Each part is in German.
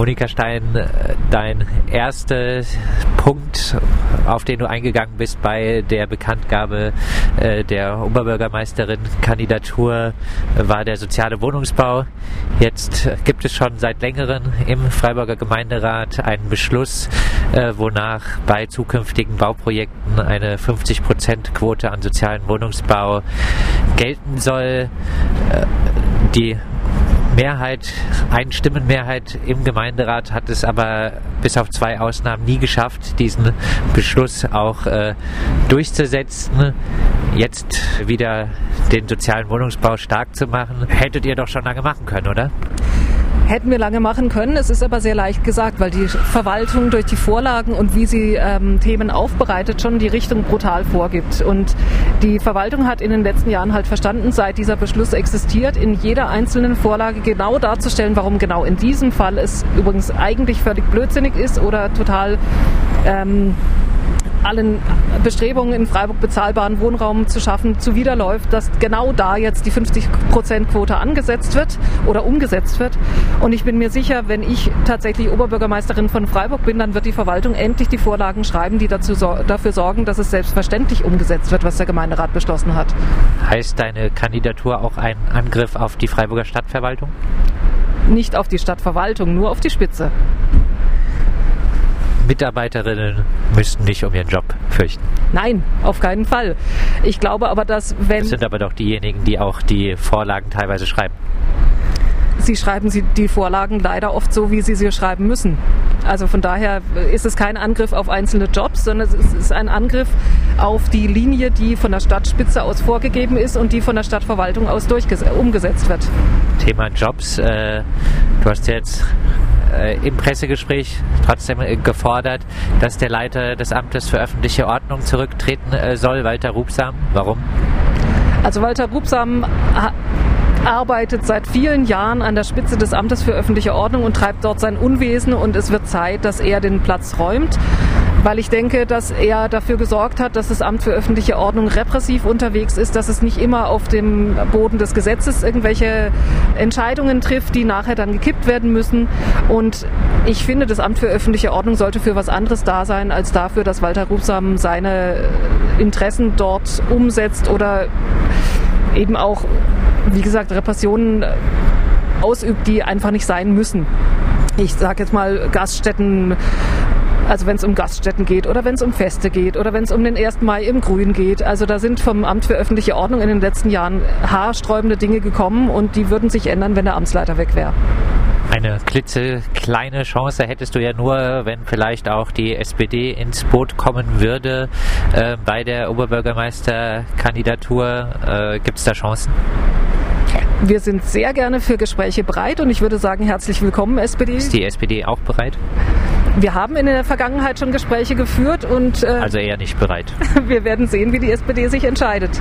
Monika Stein, dein erster Punkt, auf den du eingegangen bist bei der Bekanntgabe äh, der Oberbürgermeisterin-Kandidatur, war der soziale Wohnungsbau. Jetzt gibt es schon seit längerem im Freiburger Gemeinderat einen Beschluss, äh, wonach bei zukünftigen Bauprojekten eine 50%-Quote an sozialen Wohnungsbau gelten soll. Äh, die Mehrheit, eine Stimmenmehrheit im Gemeinderat hat es aber bis auf zwei Ausnahmen nie geschafft, diesen Beschluss auch äh, durchzusetzen. Jetzt wieder den sozialen Wohnungsbau stark zu machen, hättet ihr doch schon lange machen können, oder? Hätten wir lange machen können. Es ist aber sehr leicht gesagt, weil die Verwaltung durch die Vorlagen und wie sie ähm, Themen aufbereitet schon die Richtung brutal vorgibt. Und die Verwaltung hat in den letzten Jahren halt verstanden, seit dieser Beschluss existiert, in jeder einzelnen Vorlage genau darzustellen, warum genau in diesem Fall es übrigens eigentlich völlig blödsinnig ist oder total ähm, allen Bestrebungen in Freiburg bezahlbaren Wohnraum zu schaffen zuwiderläuft, dass genau da jetzt die 50-Prozent-Quote angesetzt wird oder umgesetzt wird. Und ich bin mir sicher, wenn ich tatsächlich Oberbürgermeisterin von Freiburg bin, dann wird die Verwaltung endlich die Vorlagen schreiben, die dazu, dafür sorgen, dass es selbstverständlich umgesetzt wird, was der Gemeinderat beschlossen hat. Heißt deine Kandidatur auch ein Angriff auf die Freiburger Stadtverwaltung? Nicht auf die Stadtverwaltung, nur auf die Spitze. Mitarbeiterinnen müssten nicht um ihren Job fürchten. Nein, auf keinen Fall. Ich glaube aber, dass wenn. Das sind aber doch diejenigen, die auch die Vorlagen teilweise schreiben. Sie schreiben sie die Vorlagen leider oft so, wie sie sie schreiben müssen. Also von daher ist es kein Angriff auf einzelne Jobs, sondern es ist ein Angriff auf die Linie, die von der Stadtspitze aus vorgegeben ist und die von der Stadtverwaltung aus umgesetzt wird. Thema Jobs. Äh, du hast jetzt im Pressegespräch trotzdem äh, gefordert, dass der Leiter des Amtes für öffentliche Ordnung zurücktreten äh, soll, Walter Rubsam. Warum? Also Walter Rubsam arbeitet seit vielen Jahren an der Spitze des Amtes für öffentliche Ordnung und treibt dort sein Unwesen und es wird Zeit, dass er den Platz räumt weil ich denke, dass er dafür gesorgt hat, dass das Amt für öffentliche Ordnung repressiv unterwegs ist, dass es nicht immer auf dem Boden des Gesetzes irgendwelche Entscheidungen trifft, die nachher dann gekippt werden müssen. Und ich finde, das Amt für öffentliche Ordnung sollte für was anderes da sein, als dafür, dass Walter Rufsam seine Interessen dort umsetzt oder eben auch, wie gesagt, Repressionen ausübt, die einfach nicht sein müssen. Ich sage jetzt mal Gaststätten also wenn es um Gaststätten geht oder wenn es um Feste geht oder wenn es um den 1. Mai im Grün geht. Also da sind vom Amt für öffentliche Ordnung in den letzten Jahren haarsträubende Dinge gekommen und die würden sich ändern, wenn der Amtsleiter weg wäre. Eine klitzekleine Chance hättest du ja nur, wenn vielleicht auch die SPD ins Boot kommen würde äh, bei der Oberbürgermeisterkandidatur. Äh, Gibt es da Chancen? Wir sind sehr gerne für Gespräche bereit und ich würde sagen, herzlich willkommen, SPD. Ist die SPD auch bereit? Wir haben in der Vergangenheit schon Gespräche geführt und. Äh, also eher nicht bereit. wir werden sehen, wie die SPD sich entscheidet.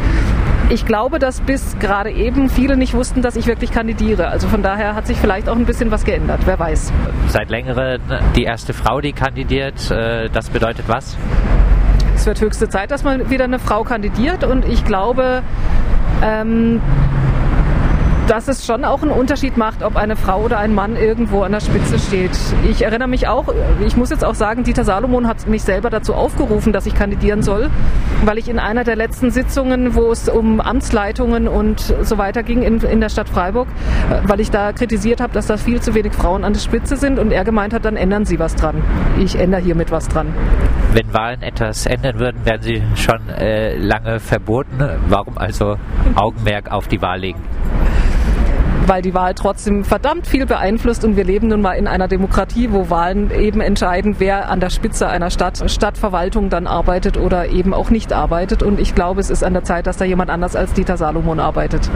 Ich glaube, dass bis gerade eben viele nicht wussten, dass ich wirklich kandidiere. Also von daher hat sich vielleicht auch ein bisschen was geändert. Wer weiß. Seit längerem die erste Frau, die kandidiert. Äh, das bedeutet was? Es wird höchste Zeit, dass mal wieder eine Frau kandidiert und ich glaube, ähm, dass es schon auch einen Unterschied macht, ob eine Frau oder ein Mann irgendwo an der Spitze steht. Ich erinnere mich auch, ich muss jetzt auch sagen, Dieter Salomon hat mich selber dazu aufgerufen, dass ich kandidieren soll, weil ich in einer der letzten Sitzungen, wo es um Amtsleitungen und so weiter ging in, in der Stadt Freiburg, äh, weil ich da kritisiert habe, dass da viel zu wenig Frauen an der Spitze sind und er gemeint hat, dann ändern Sie was dran. Ich ändere hiermit was dran. Wenn Wahlen etwas ändern würden, wären sie schon äh, lange verboten. Warum also Augenmerk auf die Wahl legen? Weil die Wahl trotzdem verdammt viel beeinflusst und wir leben nun mal in einer Demokratie, wo Wahlen eben entscheiden, wer an der Spitze einer Stadt, Stadtverwaltung dann arbeitet oder eben auch nicht arbeitet. Und ich glaube, es ist an der Zeit, dass da jemand anders als Dieter Salomon arbeitet.